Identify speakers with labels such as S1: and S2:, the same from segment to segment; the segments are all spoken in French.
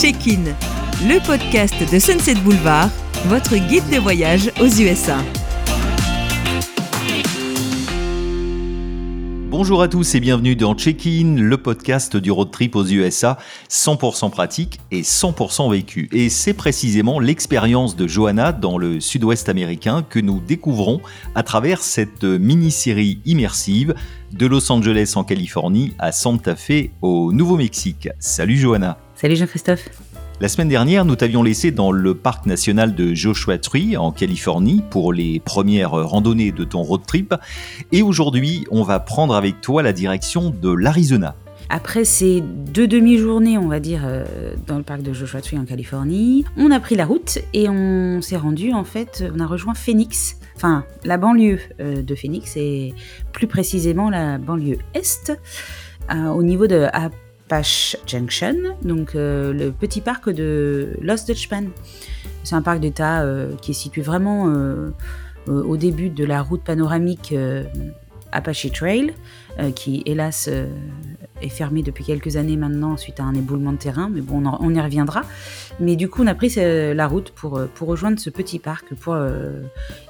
S1: Check-in, le podcast de Sunset Boulevard, votre guide de voyage aux USA.
S2: Bonjour à tous et bienvenue dans Check-in, le podcast du road trip aux USA, 100% pratique et 100% vécu. Et c'est précisément l'expérience de Johanna dans le sud-ouest américain que nous découvrons à travers cette mini-série immersive de Los Angeles en Californie à Santa Fe au Nouveau-Mexique. Salut Johanna.
S3: Salut Jean-Christophe.
S2: La semaine dernière, nous t'avions laissé dans le parc national de Joshua Tree en Californie pour les premières randonnées de ton road trip. Et aujourd'hui, on va prendre avec toi la direction de l'Arizona.
S3: Après ces deux demi-journées, on va dire, euh, dans le parc de Joshua Tree en Californie, on a pris la route et on s'est rendu, en fait, on a rejoint Phoenix, enfin la banlieue euh, de Phoenix et plus précisément la banlieue est, euh, au niveau de Apache Junction, donc euh, le petit parc de Lost Dutchman. C'est un parc d'État euh, qui est situé vraiment euh, au début de la route panoramique Apache Trail, qui hélas est fermé depuis quelques années maintenant suite à un éboulement de terrain, mais bon, on, y reviendra. Mais du coup, on a pris la route pour, pour rejoindre ce petit parc, pour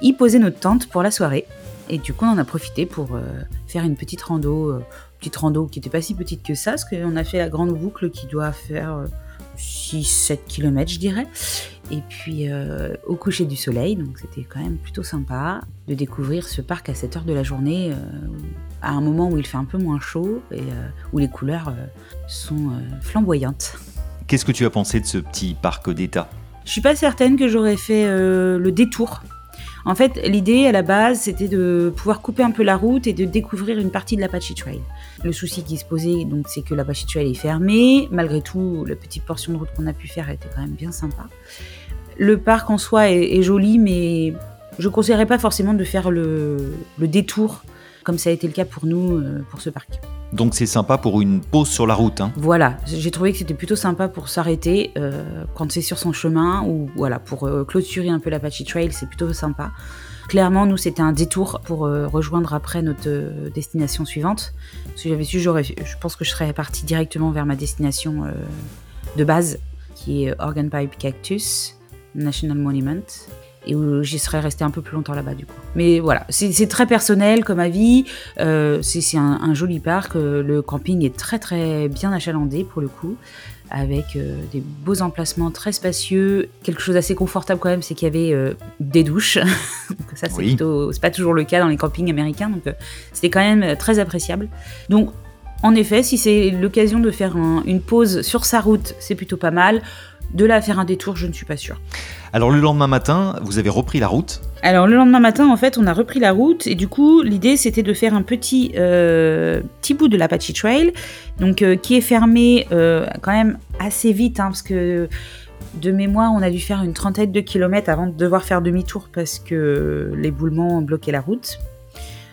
S3: y poser notre tente pour la soirée. Et du coup, on en a profité pour faire une petite rando petite rando qui n'était pas si petite que ça, parce qu'on a fait la grande boucle qui doit faire 6-7 euh, km, je dirais. Et puis euh, au coucher du soleil, donc c'était quand même plutôt sympa de découvrir ce parc à cette heure de la journée, euh, à un moment où il fait un peu moins chaud et où les couleurs sont flamboyantes.
S2: Qu'est-ce que tu as pensé de ce petit parc d'État?
S3: Je suis pas certaine que j'aurais fait le détour en fait, l'idée à la base, c'était de pouvoir couper un peu la route et de découvrir une partie de l'Apache Trail. Le souci qui se posait, donc, c'est que l'Apache Trail est fermé. Malgré tout, la petite portion de route qu'on a pu faire était quand même bien sympa. Le parc en soi est, joli, mais je ne conseillerais pas forcément de faire le, le détour comme ça a été le cas pour nous euh, pour ce parc.
S2: Donc c'est sympa pour une pause sur la route. Hein.
S3: Voilà, j'ai trouvé que c'était plutôt sympa pour s'arrêter euh, quand c'est sur son chemin ou voilà pour euh, clôturer un peu l'Apache Trail, c'est plutôt sympa. Clairement, nous c'était un détour pour euh, rejoindre après notre destination suivante. Si j'avais su, je pense que je serais partie directement vers ma destination de base, qui est Organ Pipe Cactus National Monument et où j'y serais resté un peu plus longtemps là-bas du coup. Mais voilà, c'est très personnel comme avis, euh, c'est un, joli parc, euh, le camping est très très bien achalandé pour le coup, avec euh, des beaux emplacements très spacieux, quelque chose d'assez confortable quand même, c'est qu'il y avait des douches, donc ça c'est c'est pas toujours le cas dans les campings américains, donc c'était quand même très appréciable. Donc en effet, si c'est l'occasion de faire une pause sur sa route, c'est plutôt pas mal. De là à faire un détour, je ne suis pas sûre.
S2: Alors le lendemain matin, vous avez repris la route?
S3: Alors le lendemain matin, en fait, on a repris la route et du coup, l'idée c'était de faire un petit, euh, petit bout de l'Apache Trail, donc euh, qui est fermé euh, quand même assez vite, hein, parce que de mémoire, on a dû faire une trentaine de kilomètres avant de devoir faire demi-tour parce que l'éboulement bloquait la route.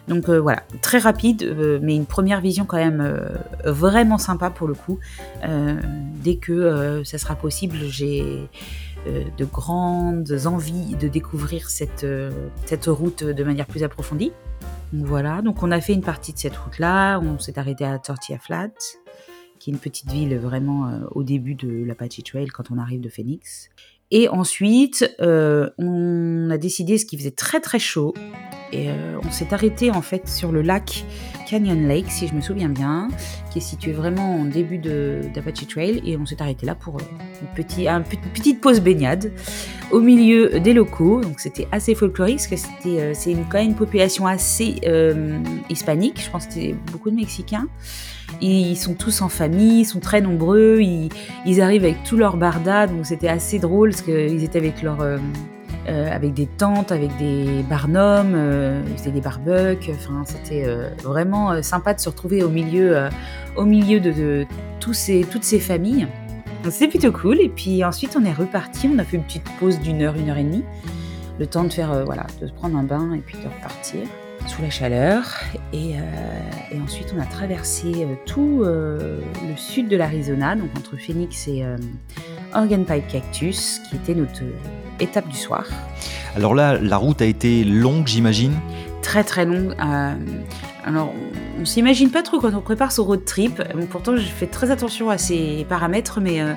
S3: Donc euh, voilà, très rapide, euh, mais une première vision quand même euh, vraiment sympa pour le coup. dès que ça sera possible, j'ai de grandes envies de découvrir cette, cette route de manière plus approfondie. Donc voilà, donc on a fait une partie de cette route-là, on s'est arrêté à Tortilla Flat, qui est une petite ville vraiment au début de l'Apache Trail quand on arrive de Phoenix. Et ensuite, on a décidé, ce qui faisait très très chaud, et euh, on s'est arrêté en fait sur le lac Canyon Lake, si je me souviens bien, qui est situé vraiment en début d'Apache Trail. Et on s'est arrêté là pour euh, une, petite pause baignade au milieu des locaux. Donc c'était assez folklorique parce que c'était, euh, c'est quand même une population assez hispanique. Je pense que c'était beaucoup de Mexicains. Ils sont tous en famille, ils sont très nombreux, ils, arrivent avec tous leurs bardas, donc c'était assez drôle parce qu'ils étaient avec leur, euh, avec des tentes, avec des barnums, euh, des barbecues. Enfin, c'était euh, vraiment euh, sympa de se retrouver au milieu, au milieu de, toutes ces familles. C'était plutôt cool. Et puis ensuite, on est reparti. On a fait une petite pause d'une heure, une heure et demie. Le temps de faire, voilà, de prendre un bain et puis de repartir sous la chaleur. Et, et ensuite, on a traversé tout le sud de l'Arizona, donc entre Phoenix et Organ Pipe Cactus, qui était notre étape du soir.
S2: Alors là, la route a été longue, j'imagine?
S3: Très très longue. Alors, on, ne s'imagine pas trop quand on prépare son road trip. Pourtant, je fais très attention à ces paramètres, mais euh,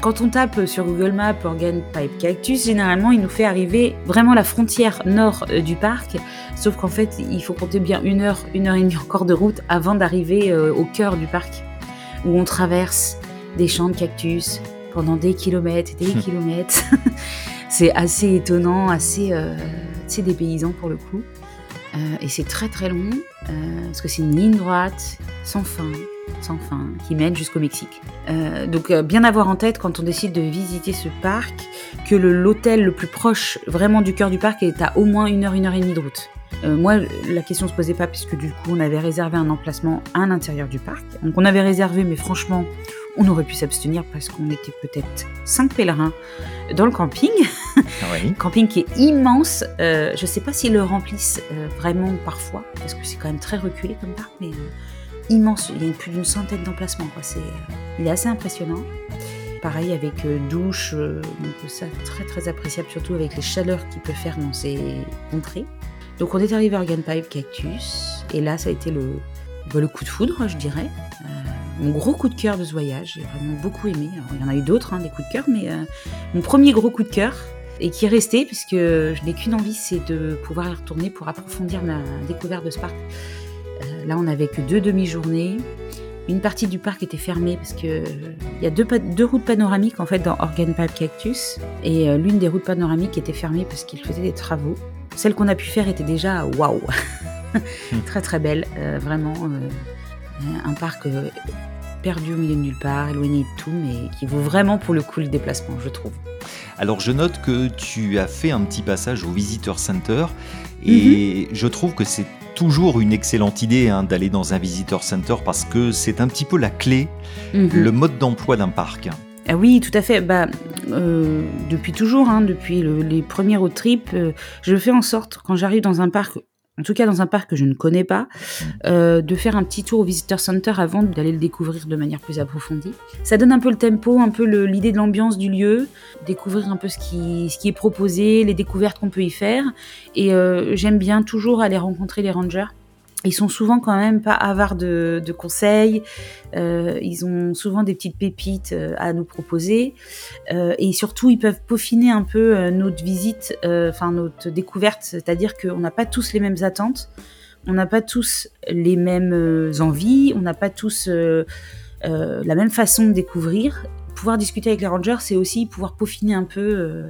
S3: quand on tape sur Google Maps Organ Pipe Cactus, généralement, il nous fait arriver vraiment la frontière nord euh, du parc. Sauf qu'en fait, il faut compter bien une heure, une heure et demie encore de route avant d'arriver euh, au cœur du parc, où on traverse des champs de cactus pendant des kilomètres et des kilomètres. C'est assez étonnant, assez, des dépaysant pour le coup. Euh, et c'est très très long, euh, parce que c'est une ligne droite, sans fin, sans fin, qui mène jusqu'au Mexique. Euh, donc bien avoir en tête quand on décide de visiter ce parc, que l'hôtel le, plus proche vraiment du cœur du parc est à au moins une heure, une heure et demie de route. moi, la question se posait pas puisque du coup, on avait réservé un emplacement à l'intérieur du parc. Donc, on avait réservé, mais franchement, on aurait pu s'abstenir parce qu'on était peut-être cinq pèlerins dans le camping. Oui. camping qui est immense. Euh, je ne sais pas s'ils le remplissent euh, vraiment parfois, parce que c'est quand même très reculé comme parc, mais euh, immense. Il y a plus d'une centaine d'emplacements. C'est, il est assez impressionnant. Pareil avec douche, donc ça très très appréciable, surtout avec les chaleurs qu'il peut faire dans ces contrées. Donc on est arrivé à Organ Pipe Cactus, et là ça a été le, bah, le coup de foudre, je dirais mon gros coup de cœur de ce voyage. J'ai vraiment beaucoup aimé. il y en a eu d'autres, hein, des coups de cœur, mais euh, mon premier gros coup de cœur, et qui est resté, puisque je n'ai qu'une envie, c'est de pouvoir y retourner pour approfondir ma découverte de ce. Euh, là, on n'avait que deux demi-journées. Une partie du parc était fermée parce que il y a deux, deux, routes panoramiques en fait dans Organ Pipe Cactus et euh, l'une des routes panoramiques était fermée parce qu'il faisait des travaux. Celle qu'on a pu faire était déjà waouh, très très belle, vraiment un parc perdu au milieu de nulle part, éloigné de tout, mais qui vaut vraiment pour le coup le déplacement, je trouve.
S2: Alors je note que tu as fait un petit passage au Visitor Center et mhm. je trouve que c'est toujours une excellente idée hein, d'aller dans un Visitor Center parce que c'est un petit peu la clé, mhm. le mode d'emploi d'un parc.
S3: Ah oui, tout à fait. Bah, euh, depuis toujours, hein, depuis les premiers road trips, euh, je fais en sorte, quand j'arrive dans un parc en tout cas dans un parc que je ne connais pas, mm. euh, de faire un petit tour au Visitor Center avant d'aller le découvrir de manière plus approfondie. Ça donne un peu le tempo, un peu l'idée de l'ambiance du lieu, découvrir un peu ce qui, ce qui est proposé, les découvertes qu'on peut y faire. Et euh, j'aime bien toujours aller rencontrer les rangers ils sont souvent quand même pas avares de, conseils. Euh, ils ont souvent des petites pépites euh, à nous proposer. Euh, et surtout, ils peuvent peaufiner un peu notre visite, enfin notre découverte. C'est-à-dire qu'on n'a pas tous les mêmes attentes. On n'a pas tous les mêmes envies. On n'a pas tous la même façon de découvrir. Pouvoir discuter avec les rangers, c'est aussi pouvoir peaufiner un peu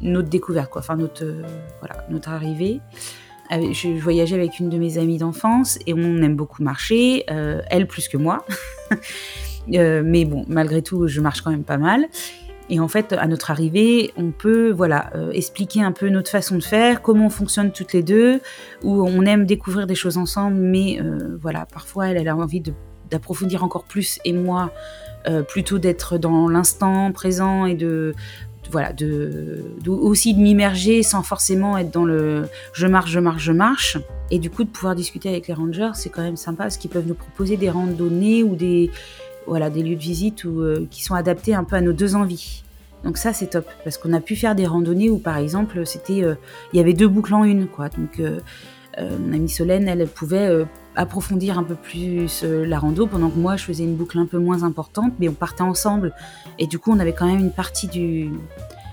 S3: notre découverte, quoi. Enfin, notre, voilà, notre arrivée je voyageais avec une de mes amies d'enfance et on aime beaucoup marcher, euh, elle plus que moi. Euh, mais bon, malgré tout, je marche quand même pas mal. Et en fait, à notre arrivée, on peut voilà euh, expliquer un peu notre façon de faire, comment on fonctionne toutes les deux, où on aime découvrir des choses ensemble, mais voilà, parfois elle, elle a envie d'approfondir encore plus et moi plutôt d'être dans l'instant présent et de voilà, de, aussi de m'immerger sans forcément être dans le je marche, je marche, je marche. Et du coup, de pouvoir discuter avec les rangers, c'est quand même sympa parce qu'ils peuvent nous proposer des randonnées ou des, voilà, des lieux de visite euh, qui sont adaptés un peu à nos deux envies. Donc ça, c'est top parce qu'on a pu faire des randonnées où, par exemple, c'était, euh, il y avait deux boucles en une, quoi. Donc, euh, mon amie Solène, elle pouvait approfondir un peu plus la rando pendant que moi je faisais une boucle un peu moins importante mais on partait ensemble et du coup on avait quand même une partie du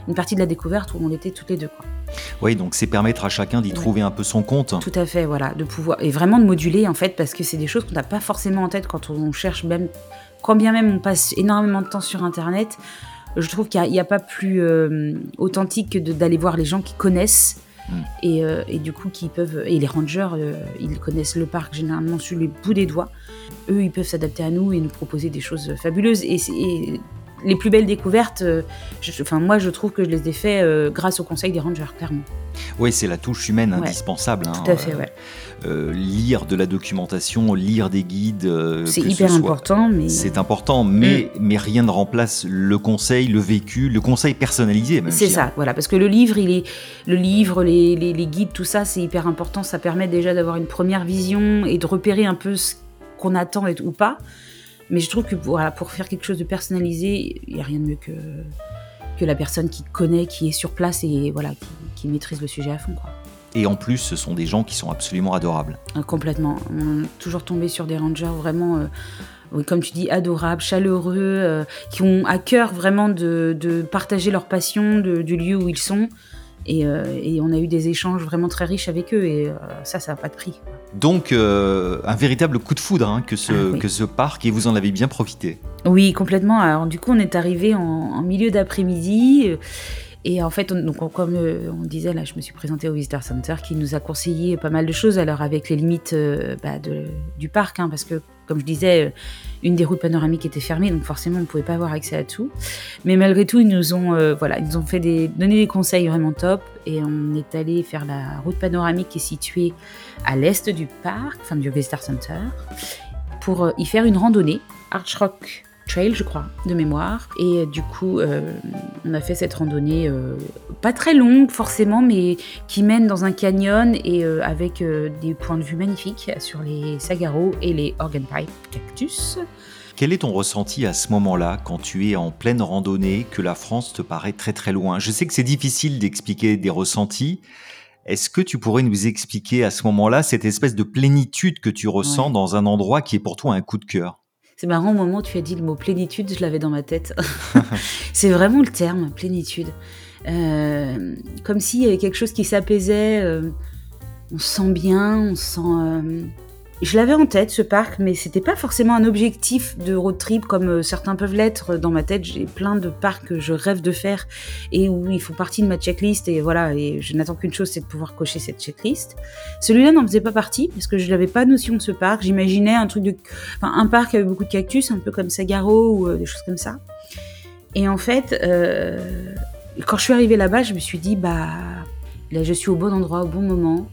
S3: une partie de la découverte où on était toutes les deux quoi.
S2: Oui, donc c'est permettre à chacun d'y trouver un peu son compte.
S3: Tout à fait, voilà, de pouvoir et vraiment de moduler en fait parce que c'est des choses qu'on n'a pas forcément en tête quand on cherche même quand bien même on passe énormément de temps sur internet. Je trouve qu'il n'y a, pas plus euh, authentique que d'aller voir les gens qui connaissent Mm. Euh, et, du coup, qui peuvent. Et les rangers, euh, ils connaissent le parc généralement sur les bouts des doigts. Eux, ils peuvent s'adapter à nous et nous proposer des choses fabuleuses. Et, les plus belles découvertes, euh, enfin, moi, je trouve que je les ai fait grâce au conseil des rangers, clairement.
S2: Oui, c'est la touche humaine indispensable.
S3: Hein, Tout à fait, ouais.
S2: Euh, lire de la documentation, lire des guides.
S3: Euh, c'est hyper important, mais
S2: c'est important, mais mm. mais rien ne remplace le conseil, le vécu, le conseil personnalisé.
S3: C'est ça, voilà, parce que le livre, il est le livre, les, les, guides, tout ça, c'est hyper important. Ça permet déjà d'avoir une première vision et de repérer un peu ce qu'on attend et, ou pas. Mais je trouve que pour, pour faire quelque chose de personnalisé, il n'y a rien de mieux que que la personne qui connaît, qui est sur place et voilà, qui, qui maîtrise le sujet à fond. Quoi.
S2: Et en plus, ce sont des gens qui sont absolument adorables.
S3: Ah, complètement. On est toujours tombé sur des rangers vraiment, euh, comme tu dis, adorables, chaleureux, euh, qui ont à cœur vraiment de, partager leur passion du lieu où ils sont. Euh, et, on a eu des échanges vraiment très riches avec eux et ça, ça n'a pas de prix.
S2: Donc, un véritable coup de foudre hein, que, ce, ah, que ce parc et vous en avez bien profité.
S3: Oui, complètement. Alors, du coup, on est arrivé en, en milieu d'après-midi et en fait, donc, comme euh, on disait, là, je me suis présentée au Visitor Center qui nous a conseillé pas mal de choses, alors avec les limites euh, bah, du parc, hein, parce que, comme je disais, euh, une des routes panoramiques était fermée, donc forcément, on ne pouvait pas avoir accès à tout. Mais malgré tout, ils nous ont, voilà, ils nous ont fait des, donné des conseils vraiment top, et on est allé faire la route panoramique qui est située à l'est du parc, enfin du Visitor Center, pour y faire une randonnée, Arch Rock trail, je crois, de mémoire. Et euh, du coup, euh, on a fait cette randonnée euh, pas très longue forcément, mais qui mène dans un canyon et avec des points de vue magnifiques sur les Sagaro et les Organ Pipe Cactus.
S2: Quel est ton ressenti à ce moment-là, quand tu es en pleine randonnée, que la France te paraît très très loin? Je sais que c'est difficile d'expliquer des ressentis. Est-ce que tu pourrais nous expliquer à ce moment-là cette espèce de plénitude que tu ressens dans un endroit qui est pour toi un coup de cœur?
S3: C'est marrant, au moment où tu as dit le mot plénitude, je l'avais dans ma tête. c'est vraiment le terme, plénitude. Euh, comme s'il y avait quelque chose qui s'apaisait. Euh, on se sent bien, on se sent. Je l'avais en tête ce parc, mais c'était pas forcément un objectif de road trip comme euh, certains peuvent l'être. Dans ma tête, j'ai plein de parcs que je rêve de faire et où ils font partie de ma checklist. Et voilà, et je n'attends qu'une chose, c'est de pouvoir cocher cette checklist. Celui-là n'en faisait pas partie parce que je n'avais pas notion de ce parc. J'imaginais un truc de, enfin, un parc avec beaucoup de cactus, un peu comme Sagaro ou euh, des choses comme ça. Et en fait, euh, quand je suis arrivée là-bas, je me suis dit, bah, là, je suis au bon endroit, au bon moment.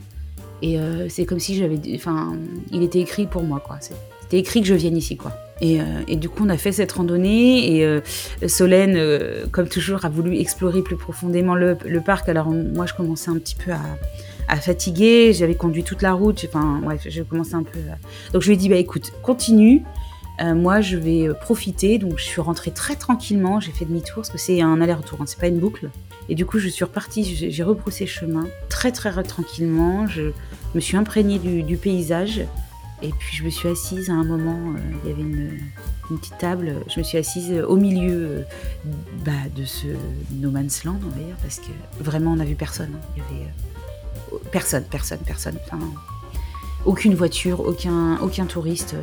S3: Et euh, c'est comme si j'avais. Enfin, il était écrit pour moi, quoi. C'était écrit que je vienne ici, quoi. Et, euh, et, du coup, on a fait cette randonnée et euh, Solène, comme toujours, a voulu explorer plus profondément le, parc. Alors, moi, je commençais un petit peu à, fatiguer. J'avais conduit toute la route. Enfin, ouais, j'ai commencé un peu. Donc, je lui ai dit, bah écoute, continue. moi, je vais profiter. Donc, je suis rentrée très tranquillement. J'ai fait demi-tour parce que c'est un aller-retour, hein, c'est pas une boucle. Et du coup, je suis repartie. J'ai rebroussé chemin très, très tranquillement. Je, me suis imprégnée du, paysage. Et puis je me suis assise à un moment, euh, il y avait une, petite table, je me suis assise au milieu euh, bah, de ce No Man's Land, on va dire, parce que vraiment on n'a vu personne. Hein. Il y avait euh, personne, personne, personne. aucune voiture, aucun, aucun touriste.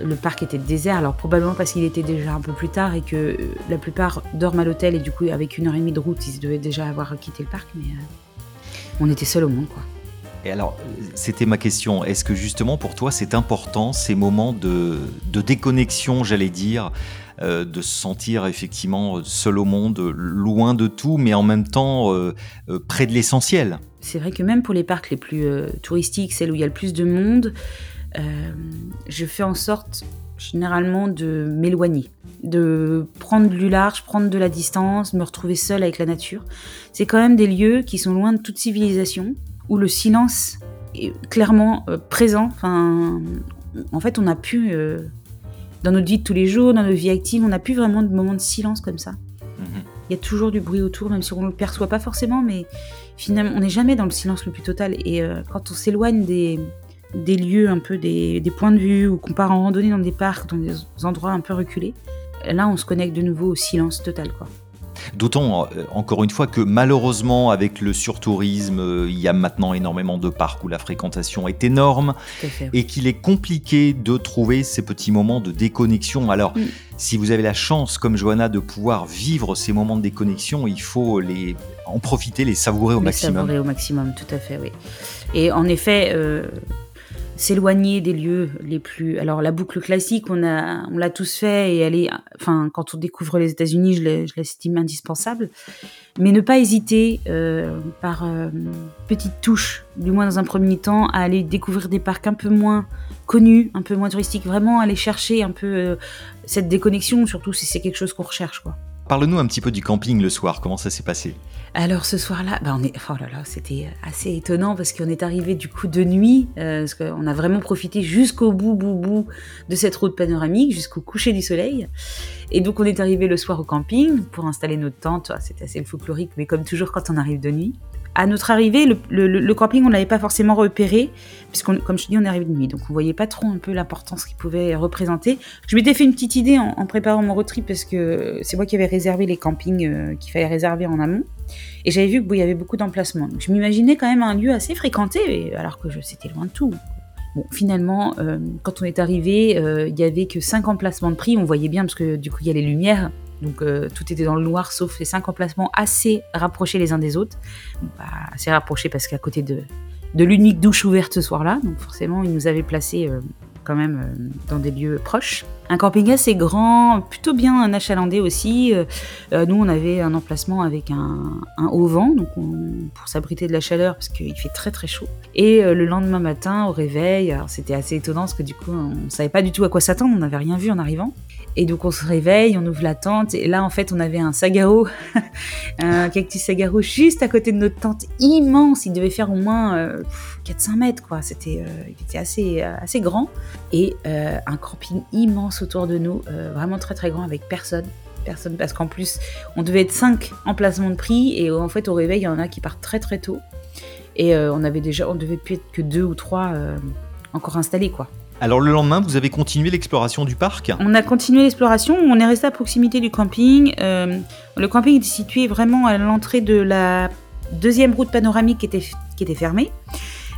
S3: le parc était désert, alors probablement parce qu'il était déjà un peu plus tard et que la plupart dorment à l'hôtel et du coup avec une heure et demie de route ils devaient déjà avoir quitté le parc, mais on était seul au monde quoi.
S2: Et alors, c'était ma question. Est-ce que justement pour toi, c'est important ces moments de, déconnexion, j'allais dire, euh, de se sentir effectivement seul au monde, loin de tout, mais en même temps euh, euh, près de l'essentiel?
S3: C'est vrai que même pour les parcs les plus touristiques, celles où il y a le plus de monde, je fais en sorte généralement de m'éloigner, de prendre du large, prendre de la distance, me retrouver seule avec la nature. C'est quand même des lieux qui sont loin de toute civilisation, où le silence est clairement euh, présent. Enfin, en fait, on n'a plus, euh, dans notre vie de tous les jours, dans notre vie active, on n'a plus vraiment de moments de silence comme ça. Mhm. Il y a toujours du bruit autour, même si on ne le perçoit pas forcément, mais finalement, on n'est jamais dans le silence le plus total. Et euh, quand on s'éloigne des, des lieux, un peu des, des points de vue, ou qu'on part en randonnée dans des parcs, dans des endroits un peu reculés, là, on se connecte de nouveau au silence total, quoi.
S2: D'autant, euh, encore une fois, que malheureusement, avec le surtourisme, euh, il y a maintenant énormément de parcs où la fréquentation est énorme et qu'il est compliqué de trouver ces petits moments de déconnexion. Alors, mm. si vous avez la chance, comme Johanna, de pouvoir vivre ces moments de déconnexion, il faut les, en profiter, les savourer au
S3: les
S2: maximum.
S3: Savourer au maximum, tout à fait, oui. Et en effet, euh, s'éloigner des lieux les plus. Alors la boucle classique, on a, on l'a tous fait et elle est, enfin, quand on découvre les États-Unis, je l'estime indispensable. Mais ne pas hésiter, euh, par euh, petite touche, du moins dans un premier temps, à aller découvrir des parcs un peu moins connus, un peu moins touristiques. Vraiment aller chercher un peu euh, cette déconnexion, surtout si c'est quelque chose qu'on recherche, quoi.
S2: Parle-nous un petit peu du camping le soir, comment ça s'est passé?
S3: Alors ce soir-là, bah on est, oh c'était assez étonnant parce qu'on est arrivé du coup de nuit, euh, parce qu'on a vraiment profité jusqu'au bout, bout, bout de cette route panoramique, jusqu'au coucher du soleil. Et donc on est arrivé le soir au camping pour installer notre tente, c'était assez folklorique, mais comme toujours quand on arrive de nuit. À notre arrivée, le, camping, on l'avait pas forcément repéré, puisqu'on, comme je te dis, on est arrivé de nuit, donc on voyait pas trop un peu l'importance qu'il pouvait représenter. Je m'étais fait une petite idée en, préparant mon road trip, parce que c'est moi qui avais réservé les campings euh, qu'il fallait réserver en amont, et j'avais vu qu'il y avait beaucoup d'emplacements. Je m'imaginais quand même un lieu assez fréquenté, alors que je, c'était loin de tout. Bon, finalement, euh, quand on est arrivé, euh, il y avait que 5 emplacements de prix. On voyait bien parce que du coup, il y a les lumières. Donc euh, tout était dans le noir sauf les 5 emplacements assez rapprochés les uns des autres. Assez rapprochés parce qu'à côté de, de l'unique douche ouverte ce soir-là. Donc forcément, ils nous avaient placés quand même euh, dans des lieux proches. Un camping assez grand, plutôt bien achalandé aussi. Euh, euh, nous, on avait un emplacement avec un, haut vent, donc pour s'abriter de la chaleur parce qu'il fait très très chaud. Et le lendemain matin, au réveil, c'était assez étonnant parce que du coup, on savait pas du tout à quoi s'attendre, on n'avait rien vu en arrivant. Et donc on se réveille, on ouvre la tente, et là en fait on avait un sagao, un cactus sagaro juste à côté de notre tente, immense, il devait faire au moins euh, 400 mètres quoi, c'était euh, il était assez, euh, assez grand, et euh, un camping immense autour de nous, vraiment très très grand avec personne. Personne, parce qu'en plus, on devait être 5 emplacements de prix, et en fait, au réveil, il y en a qui partent très très tôt. Et on avait déjà, on devait plus être que 2 ou 3 encore installés, quoi.
S2: Alors le lendemain, vous avez continué l'exploration du parc?
S3: On a continué l'exploration, on est resté à proximité du camping. Euh, le camping était situé vraiment à l'entrée de la deuxième route panoramique qui était, qui était fermée.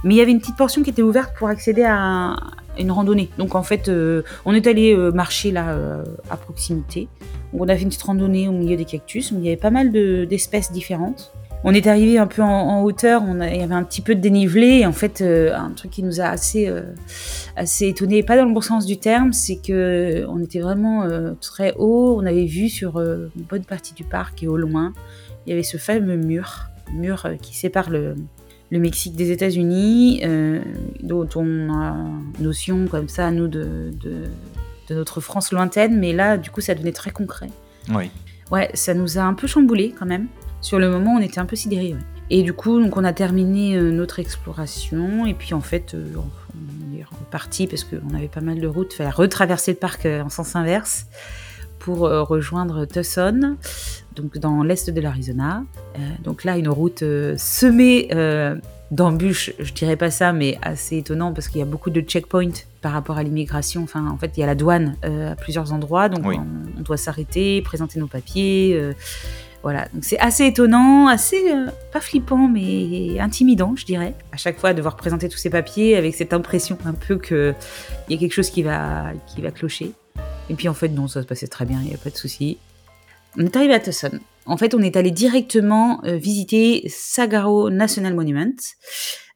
S3: Mais il y avait une petite portion qui était ouverte pour accéder à une randonnée. Donc en fait, euh, on est allé euh, marcher là à proximité. on a fait une petite randonnée au milieu des cactus. il y avait pas mal d'espèces différentes on est arrivé un peu en, hauteur, on il y avait un petit peu de dénivelé. Et en fait, euh, un truc qui nous a assez, euh, assez étonné, pas dans le bon sens du terme, c'est que on était vraiment euh, très haut. On avait vu sur une bonne partie du parc et au loin, il y avait ce fameux mur, mur qui sépare le, Mexique des États-Unis, dont on a notion comme ça, nous, de, de, notre France lointaine. Mais là, du coup, ça devenait très concret.
S2: Oui.
S3: Ouais, ça nous a un peu chamboulé quand même. Sur le moment, on était un peu sidérés. Et du coup, donc on a terminé euh, notre exploration. Et puis en fait, euh, on est reparti parce qu'on avait pas mal de routes. Il fallait retraverser le parc euh, en sens inverse pour rejoindre Tucson, donc dans l'est de l'Arizona. donc là, une route semée d'embûches, je dirais pas ça, mais assez étonnant parce qu'il y a beaucoup de checkpoints par rapport à l'immigration. Enfin, en fait, il y a la douane à plusieurs endroits, donc on, doit s'arrêter, présenter nos papiers. Voilà, donc c'est assez étonnant, assez euh, pas flippant, mais intimidant, je dirais. À chaque fois, devoir présenter tous ces papiers avec cette impression un peu qu'il y a quelque chose qui va, qui va clocher. Et puis en fait, non, ça se passait très bien, il n'y a pas de souci. On est arrivé à Tucson. En fait, on est allé directement euh, visiter Sagaro National Monument.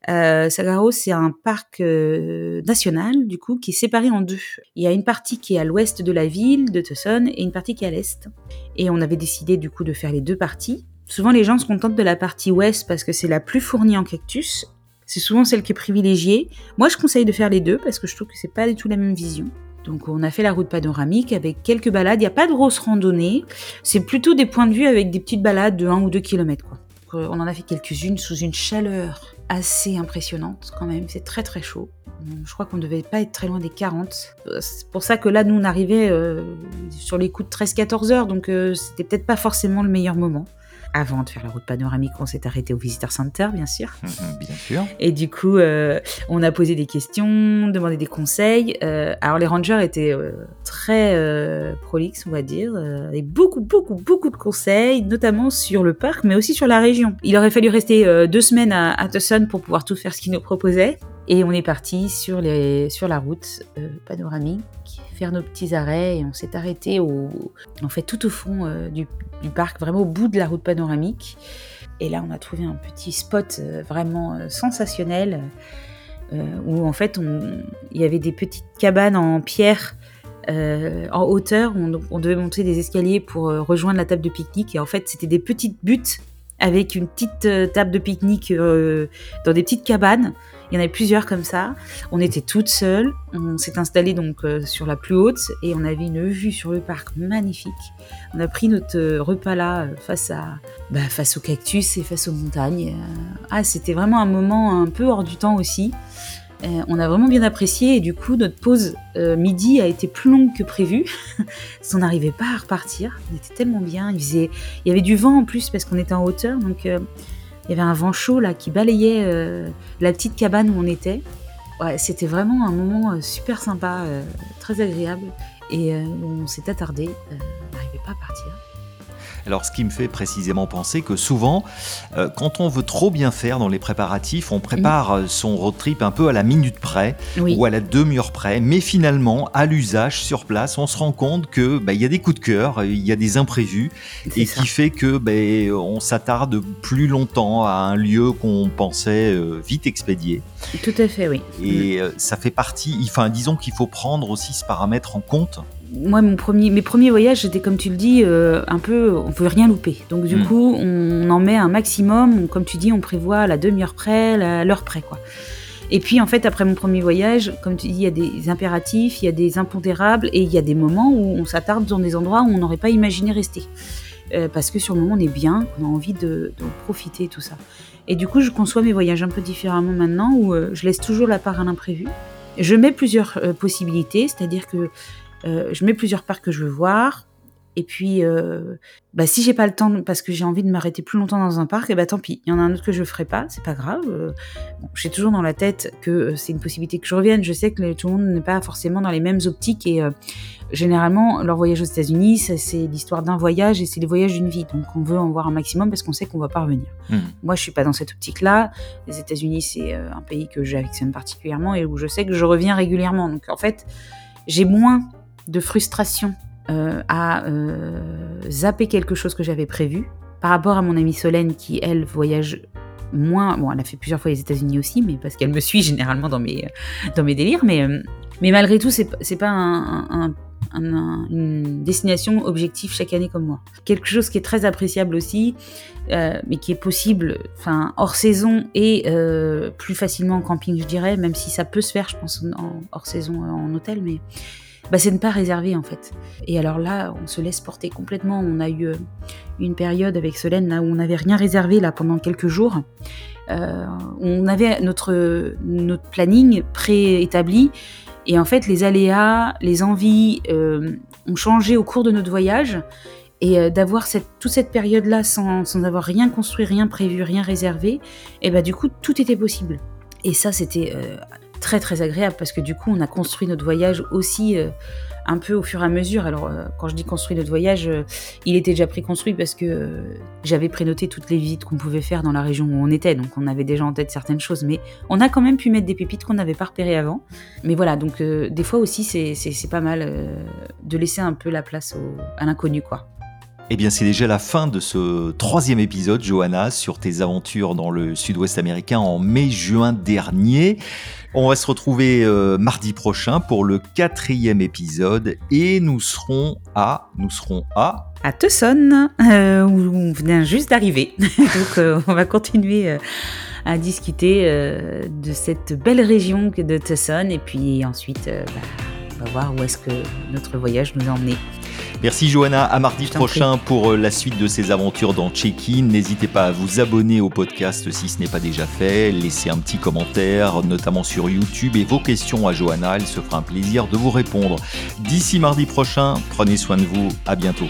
S3: Euh, Sagaro, c'est un parc euh, national, du coup, qui est séparé en deux. Il y a une partie qui est à l'ouest de la ville de Tucson et une partie qui est à l'est. Et on avait décidé, du coup, de faire les deux parties. Souvent, les gens se contentent de la partie ouest parce que c'est la plus fournie en cactus. C'est souvent celle qui est privilégiée. Moi, je conseille de faire les deux parce que je trouve que c'est pas du tout la même vision. Donc on a fait la route panoramique avec quelques balades. Il n'y a pas de grosses randonnées. C'est plutôt des points de vue avec des petites balades de 1 ou 2 km. Quoi. On en a fait quelques-unes sous une chaleur assez impressionnante quand même. C'est très très chaud. Je crois qu'on ne devait pas être très loin des 40. C'est pour ça que là, nous, on arrivait euh, sur les coups de 13-14 heures, donc euh, c'était peut-être pas forcément le meilleur moment avant de faire la route panoramique, on s'est arrêté au Visitor Center, bien sûr.
S2: Bien sûr.
S3: Et du coup, euh, on a posé des questions, demandé des conseils. Euh, alors, les rangers étaient euh, très prolixes, on va dire, avec beaucoup, beaucoup, beaucoup de conseils, notamment sur le parc, mais aussi sur la région. Il aurait fallu rester deux semaines à, à Tucson pour pouvoir tout faire ce qu'ils nous proposaient. Et on est parti sur, les, sur la route panoramique, faire nos petits arrêts, et on s'est arrêté au, en fait, tout au fond du, du parc, vraiment au bout de la route panoramique. Et là, on a trouvé un petit spot euh, vraiment euh, sensationnel euh, où en fait, il y avait des petites cabanes en pierre en hauteur. On, on, devait monter des escaliers pour rejoindre la table de pique-nique. Et en fait, c'était des petites buttes avec une petite table de pique-nique dans des petites cabanes. Il y en avait plusieurs comme ça. On était toutes seules. On s'est installé donc euh, sur la plus haute et on avait une vue sur le parc magnifique. On a pris notre euh, repas là euh, face à bah, face aux cactus et face aux montagnes. Ah, c'était vraiment un moment un peu hors du temps aussi. on a vraiment bien apprécié et du coup notre pause midi a été plus longue que prévu. on n'arrivait pas à repartir. On était tellement bien. Il, faisait... il y avait du vent en plus parce qu'on était en hauteur donc il y avait un vent chaud là qui balayait la petite cabane où on était. Ouais, c'était vraiment un moment super sympa, très agréable et on s'est attardé. on n'arrivait pas à partir.
S2: Alors ce qui me fait précisément penser que souvent, euh, quand on veut trop bien faire dans les préparatifs, on prépare euh, son road trip un peu à la minute près ou à la demi-heure près, mais finalement, à l'usage, sur place, on se rend compte que bah, il y a des coups de cœur, il y a des imprévus, et qui fait que bah, on s'attarde plus longtemps à un lieu qu'on pensait euh, vite expédier.
S3: Tout à fait, oui.
S2: Et ça fait partie, enfin disons qu'il faut prendre aussi ce paramètre en compte
S3: moi, mon premier, mes premiers voyages, c'était comme tu le dis, euh, un peu, on veut rien louper. Donc du hmm. coup, on en met un maximum. comme tu dis, on prévoit la demi-heure près, l'heure près, quoi. Et puis en fait, après mon premier voyage, comme tu dis, il y a des impératifs, il y a des impondérables, et il y a des moments où on s'attarde dans des endroits où on n'aurait pas imaginé rester. Euh, parce que sur le moment, on est bien, on a envie de, de profiter, tout ça. Et du coup, je conçois mes voyages un peu différemment maintenant, où euh, je laisse toujours la part à l'imprévu. Je mets plusieurs possibilités, c'est-à-dire que je mets plusieurs parcs que je veux voir. Et puis, euh, bah, si j'ai pas le temps parce que j'ai envie de m'arrêter plus longtemps dans un parc, et eh bah tant pis. Il y en a un autre que je ferai pas, c'est pas grave. Euh, j'ai toujours dans la tête que c'est une possibilité que je revienne. Je sais que tout le monde n'est pas forcément dans les mêmes optiques et généralement leur voyage aux États-Unis, c'est l'histoire d'un voyage et c'est les voyages d'une vie. Donc on veut en voir un maximum parce qu'on sait qu'on va pas revenir. Hmm. Moi, je suis pas dans cette optique-là. Les États-Unis, c'est un pays que j'affectionne particulièrement et où je sais que je reviens régulièrement. Donc en fait, j'ai moins de frustration euh, à euh, zapper quelque chose que j'avais prévu par rapport à mon amie Solène qui, elle, voyage moins. Bon, elle a fait plusieurs fois les États-Unis aussi, mais parce qu'elle me suit généralement dans mes, dans mes délires. Mais, euh, mais malgré tout, c'est, pas un, une destination objective chaque année comme moi. Quelque chose qui est très appréciable aussi, mais qui est possible hors saison et plus facilement en camping, je dirais, même si ça peut se faire, je pense, en, hors saison en hôtel. Mais bah, c'est ne pas réserver en fait. Et alors là, on se laisse porter complètement. On a eu euh, une période avec Solène là où on n'avait rien réservé là pendant quelques jours. Euh, on avait notre, notre planning préétabli et en fait les aléas, les envies euh, ont changé au cours de notre voyage et d'avoir cette, toute cette période-là sans, sans, avoir rien construit, rien prévu, rien réservé, et bah du coup tout était possible. Et ça c'était très très agréable parce que du coup on a construit notre voyage aussi euh, un peu au fur et à mesure. Alors euh, quand je dis construit notre voyage, euh, il était déjà préconstruit parce que j'avais prénoté toutes les visites qu'on pouvait faire dans la région où on était, donc on avait déjà en tête certaines choses, mais on a quand même pu mettre des pépites qu'on n'avait pas repérées avant. Mais voilà, donc des fois aussi c'est pas mal de laisser un peu la place à l'inconnu quoi.
S2: Eh bien, c'est déjà la fin de ce troisième épisode, Johanna, sur tes aventures dans le sud-ouest américain en mai-juin dernier. On va se retrouver euh, mardi prochain pour le quatrième épisode et nous serons à, nous serons à
S3: à Tucson, euh, où on vient juste d'arriver. Donc, euh, on va continuer à discuter de cette belle région de Tucson et puis ensuite, bah, on va voir où est-ce que notre voyage nous a emmenés.
S2: Merci Johanna, à mardi prochain pour euh, la suite de ces aventures dans Check-in. N'hésitez pas à vous abonner au podcast si ce n'est pas déjà fait, laissez un petit commentaire, notamment sur YouTube, et vos questions à Johanna, elle se fera un plaisir de vous répondre. D'ici mardi prochain, prenez soin de vous, à bientôt.